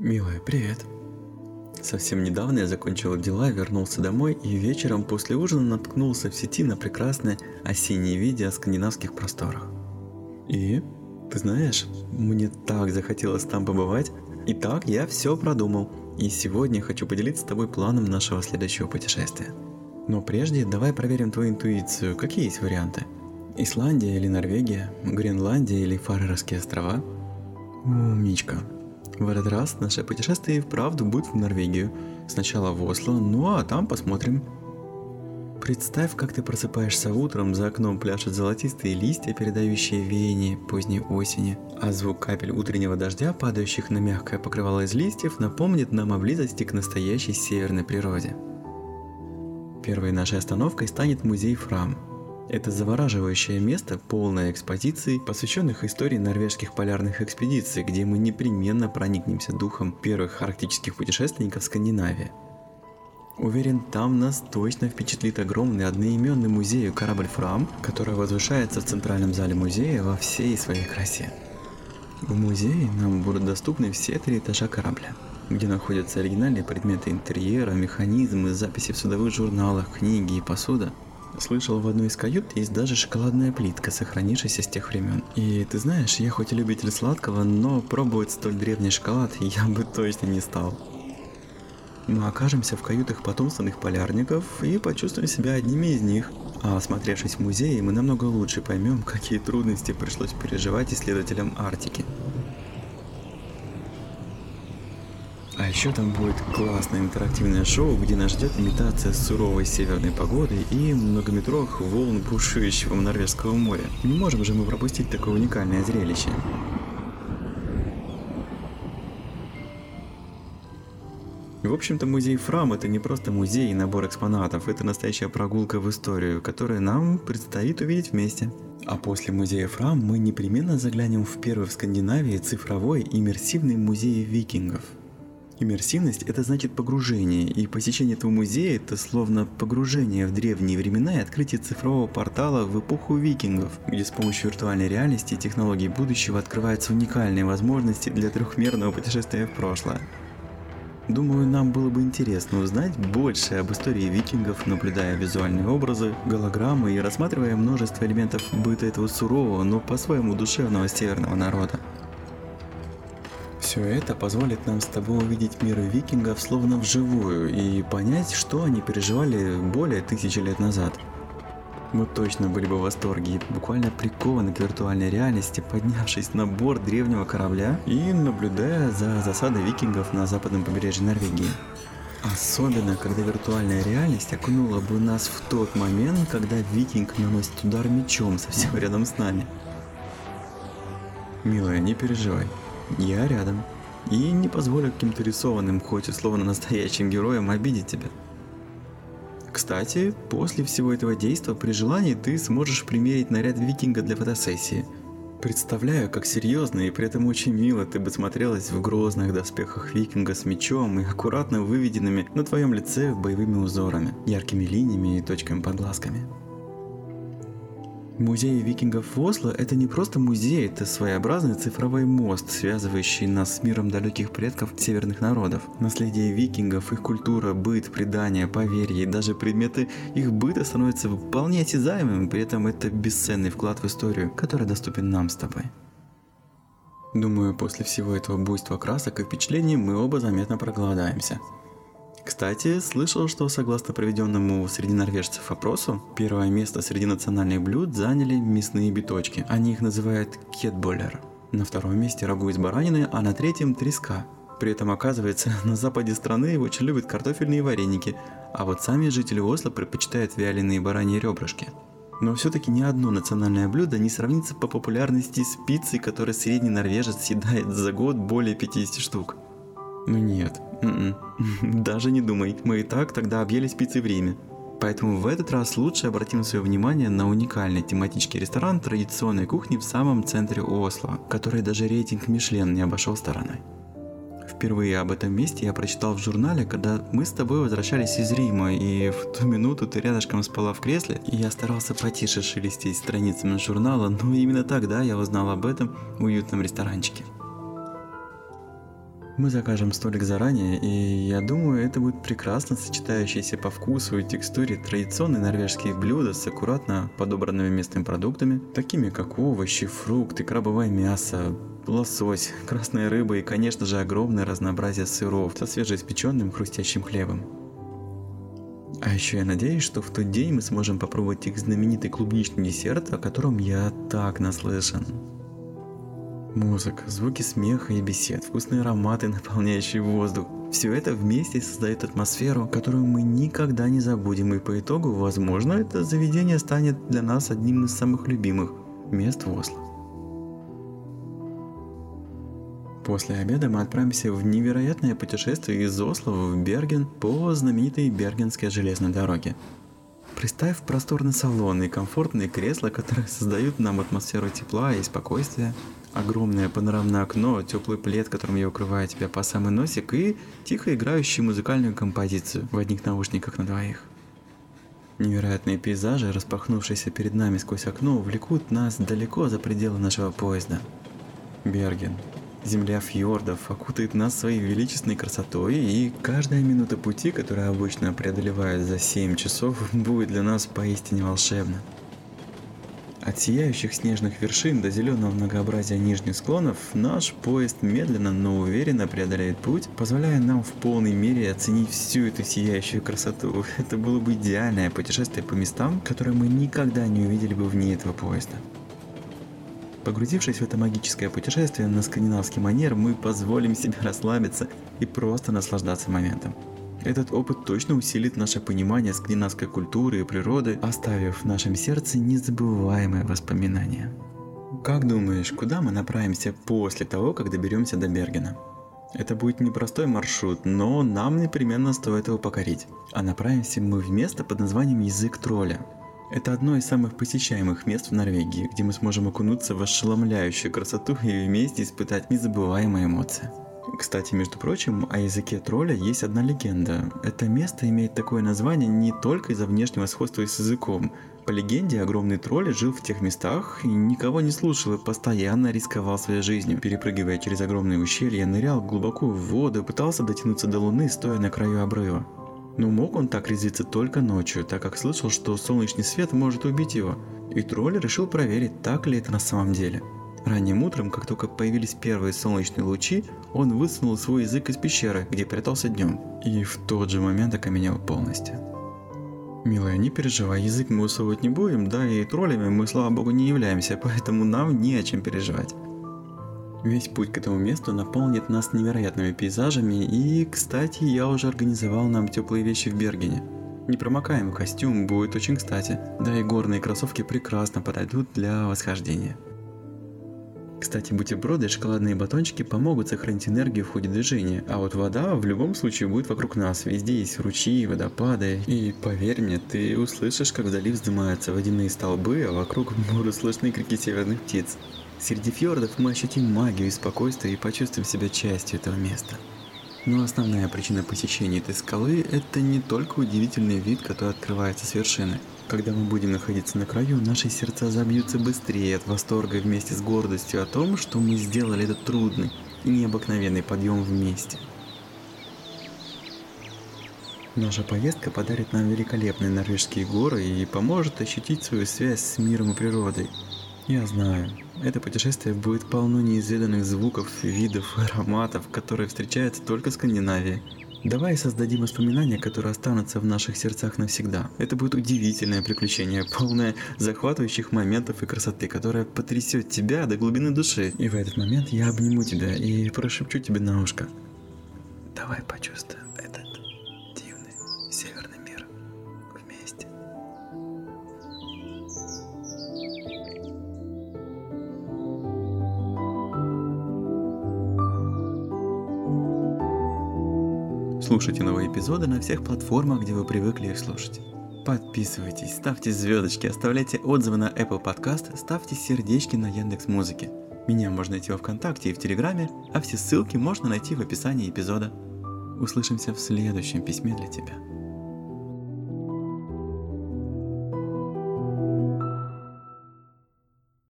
Милая, привет. Совсем недавно я закончил дела, вернулся домой и вечером после ужина наткнулся в сети на прекрасное осеннее видео о скандинавских просторах. И, ты знаешь, мне так захотелось там побывать. Итак, я все продумал. И сегодня хочу поделиться с тобой планом нашего следующего путешествия. Но прежде давай проверим твою интуицию. Какие есть варианты? Исландия или Норвегия? Гренландия или Фарерские острова? Умничка. В этот раз наше путешествие и вправду будет в Норвегию. Сначала в Осло, ну а там посмотрим. Представь, как ты просыпаешься утром, за окном пляшут золотистые листья, передающие веяние поздней осени, а звук капель утреннего дождя, падающих на мягкое покрывало из листьев, напомнит нам о близости к настоящей северной природе. Первой нашей остановкой станет музей Фрам – это завораживающее место, полное экспозиций, посвященных истории норвежских полярных экспедиций, где мы непременно проникнемся духом первых арктических путешественников Скандинавии. Уверен, там нас точно впечатлит огромный одноименный музей корабль Фрам, который возвышается в центральном зале музея во всей своей красе. В музее нам будут доступны все три этажа корабля, где находятся оригинальные предметы интерьера, механизмы, записи в судовых журналах, книги и посуда – Слышал, в одной из кают есть даже шоколадная плитка, сохранившаяся с тех времен. И ты знаешь, я хоть и любитель сладкого, но пробовать столь древний шоколад я бы точно не стал. Мы окажемся в каютах потомственных полярников и почувствуем себя одними из них. А осмотревшись в музее, мы намного лучше поймем, какие трудности пришлось переживать исследователям Арктики. А еще там будет классное интерактивное шоу, где нас ждет имитация суровой северной погоды и многометровых волн бушующего норвежского моря. Не можем же мы пропустить такое уникальное зрелище. В общем-то, музей Фрам это не просто музей и набор экспонатов, это настоящая прогулка в историю, которую нам предстоит увидеть вместе. А после музея Фрам мы непременно заглянем в первый в Скандинавии цифровой иммерсивный музей викингов – Иммерсивность – это значит погружение, и посещение этого музея – это словно погружение в древние времена и открытие цифрового портала в эпоху викингов, где с помощью виртуальной реальности и технологий будущего открываются уникальные возможности для трехмерного путешествия в прошлое. Думаю, нам было бы интересно узнать больше об истории викингов, наблюдая визуальные образы, голограммы и рассматривая множество элементов быта этого сурового, но по-своему душевного северного народа. Все это позволит нам с тобой увидеть мир викингов словно вживую и понять, что они переживали более тысячи лет назад. Мы точно были бы в восторге буквально прикованы к виртуальной реальности, поднявшись на борт древнего корабля и наблюдая за засадой викингов на западном побережье Норвегии. Особенно, когда виртуальная реальность окунула бы нас в тот момент, когда викинг наносит удар мечом совсем рядом с нами. Милая, не переживай. Я рядом. И не позволю каким-то рисованным, хоть и словно настоящим героям обидеть тебя. Кстати, после всего этого действия при желании ты сможешь примерить наряд викинга для фотосессии. Представляю, как серьезно и при этом очень мило ты бы смотрелась в грозных доспехах викинга с мечом и аккуратно выведенными на твоем лице боевыми узорами, яркими линиями и точками под глазками. Музей викингов в Осло – это не просто музей, это своеобразный цифровой мост, связывающий нас с миром далеких предков северных народов. Наследие викингов, их культура, быт, предания, поверья и даже предметы их быта становятся вполне осязаемыми, при этом это бесценный вклад в историю, который доступен нам с тобой. Думаю, после всего этого буйства красок и впечатлений мы оба заметно проголодаемся. Кстати, слышал, что согласно проведенному среди норвежцев опросу, первое место среди национальных блюд заняли мясные биточки. Они их называют кетболер. На втором месте рагу из баранины, а на третьем треска. При этом оказывается, на западе страны очень любят картофельные вареники, а вот сами жители Осло предпочитают вяленые бараньи ребрышки. Но все-таки ни одно национальное блюдо не сравнится по популярности с пиццей, которой средний норвежец съедает за год более 50 штук. Ну нет, м-м. даже не думай, мы и так тогда объелись пиццы в Риме. Поэтому в этот раз лучше обратим свое внимание на уникальный тематический ресторан традиционной кухни в самом центре Осло, который даже рейтинг Мишлен не обошел стороной. Впервые об этом месте я прочитал в журнале, когда мы с тобой возвращались из Рима, и в ту минуту ты рядышком спала в кресле, и я старался потише шелестеть страницами журнала, но именно тогда я узнал об этом уютном ресторанчике. Мы закажем столик заранее, и я думаю, это будет прекрасно сочетающиеся по вкусу и текстуре традиционные норвежские блюда с аккуратно подобранными местными продуктами, такими как овощи, фрукты, крабовое мясо, лосось, красная рыба и, конечно же, огромное разнообразие сыров со свежеиспеченным хрустящим хлебом. А еще я надеюсь, что в тот день мы сможем попробовать их знаменитый клубничный десерт, о котором я так наслышан. Музыка, звуки смеха и бесед, вкусные ароматы, наполняющие воздух. Все это вместе создает атмосферу, которую мы никогда не забудем, и по итогу, возможно, это заведение станет для нас одним из самых любимых мест в Осло. После обеда мы отправимся в невероятное путешествие из Осло в Берген по знаменитой Бергенской железной дороге. Представь просторный салон и комфортные кресла, которые создают нам атмосферу тепла и спокойствия, огромное панорамное окно, теплый плед, которым я укрываю тебя по самый носик и тихо играющую музыкальную композицию в одних наушниках на двоих. Невероятные пейзажи, распахнувшиеся перед нами сквозь окно, влекут нас далеко за пределы нашего поезда. Берген, Земля фьордов окутает нас своей величественной красотой, и каждая минута пути, которая обычно преодолевает за 7 часов, будет для нас поистине волшебна. От сияющих снежных вершин до зеленого многообразия нижних склонов наш поезд медленно, но уверенно преодоляет путь, позволяя нам в полной мере оценить всю эту сияющую красоту. Это было бы идеальное путешествие по местам, которые мы никогда не увидели бы вне этого поезда. Погрузившись в это магическое путешествие на скандинавский манер, мы позволим себе расслабиться и просто наслаждаться моментом. Этот опыт точно усилит наше понимание скандинавской культуры и природы, оставив в нашем сердце незабываемые воспоминания. Как думаешь, куда мы направимся после того, как доберемся до Бергена? Это будет непростой маршрут, но нам непременно стоит его покорить. А направимся мы в место под названием Язык тролля. Это одно из самых посещаемых мест в Норвегии, где мы сможем окунуться в ошеломляющую красоту и вместе испытать незабываемые эмоции. Кстати, между прочим, о языке тролля есть одна легенда. Это место имеет такое название не только из-за внешнего сходства с языком. По легенде, огромный тролль жил в тех местах и никого не слушал и постоянно рисковал своей жизнью, перепрыгивая через огромные ущелья, нырял глубоко в воду пытался дотянуться до луны, стоя на краю обрыва. Но мог он так резвиться только ночью, так как слышал, что солнечный свет может убить его. И тролль решил проверить, так ли это на самом деле. Ранним утром, как только появились первые солнечные лучи, он высунул свой язык из пещеры, где прятался днем, и в тот же момент окаменел полностью. Милая, не переживай, язык мы усовывать не будем, да и троллями мы, слава богу, не являемся, поэтому нам не о чем переживать. Весь путь к этому месту наполнит нас невероятными пейзажами и, кстати, я уже организовал нам теплые вещи в Бергене. Непромокаемый костюм будет очень кстати, да и горные кроссовки прекрасно подойдут для восхождения. Кстати, бутерброды и шоколадные батончики помогут сохранить энергию в ходе движения, а вот вода в любом случае будет вокруг нас, везде есть ручьи, водопады, и поверь мне, ты услышишь, как вдали вздымаются водяные столбы, а вокруг будут слышны крики северных птиц. Среди фьордов мы ощутим магию и спокойствие и почувствуем себя частью этого места. Но основная причина посещения этой скалы – это не только удивительный вид, который открывается с вершины. Когда мы будем находиться на краю, наши сердца забьются быстрее от восторга вместе с гордостью о том, что мы сделали этот трудный и необыкновенный подъем вместе. Наша поездка подарит нам великолепные норвежские горы и поможет ощутить свою связь с миром и природой. Я знаю, это путешествие будет полно неизведанных звуков, видов, ароматов, которые встречаются только в Скандинавии. Давай создадим воспоминания, которые останутся в наших сердцах навсегда. Это будет удивительное приключение, полное захватывающих моментов и красоты, которое потрясет тебя до глубины души. И в этот момент я обниму тебя и прошепчу тебе на ушко. Давай почувствуем этот дивный северный Слушайте новые эпизоды на всех платформах, где вы привыкли их слушать. Подписывайтесь, ставьте звездочки, оставляйте отзывы на Apple Podcast, ставьте сердечки на Яндекс Музыке. Меня можно найти во Вконтакте и в Телеграме, а все ссылки можно найти в описании эпизода. Услышимся в следующем письме для тебя.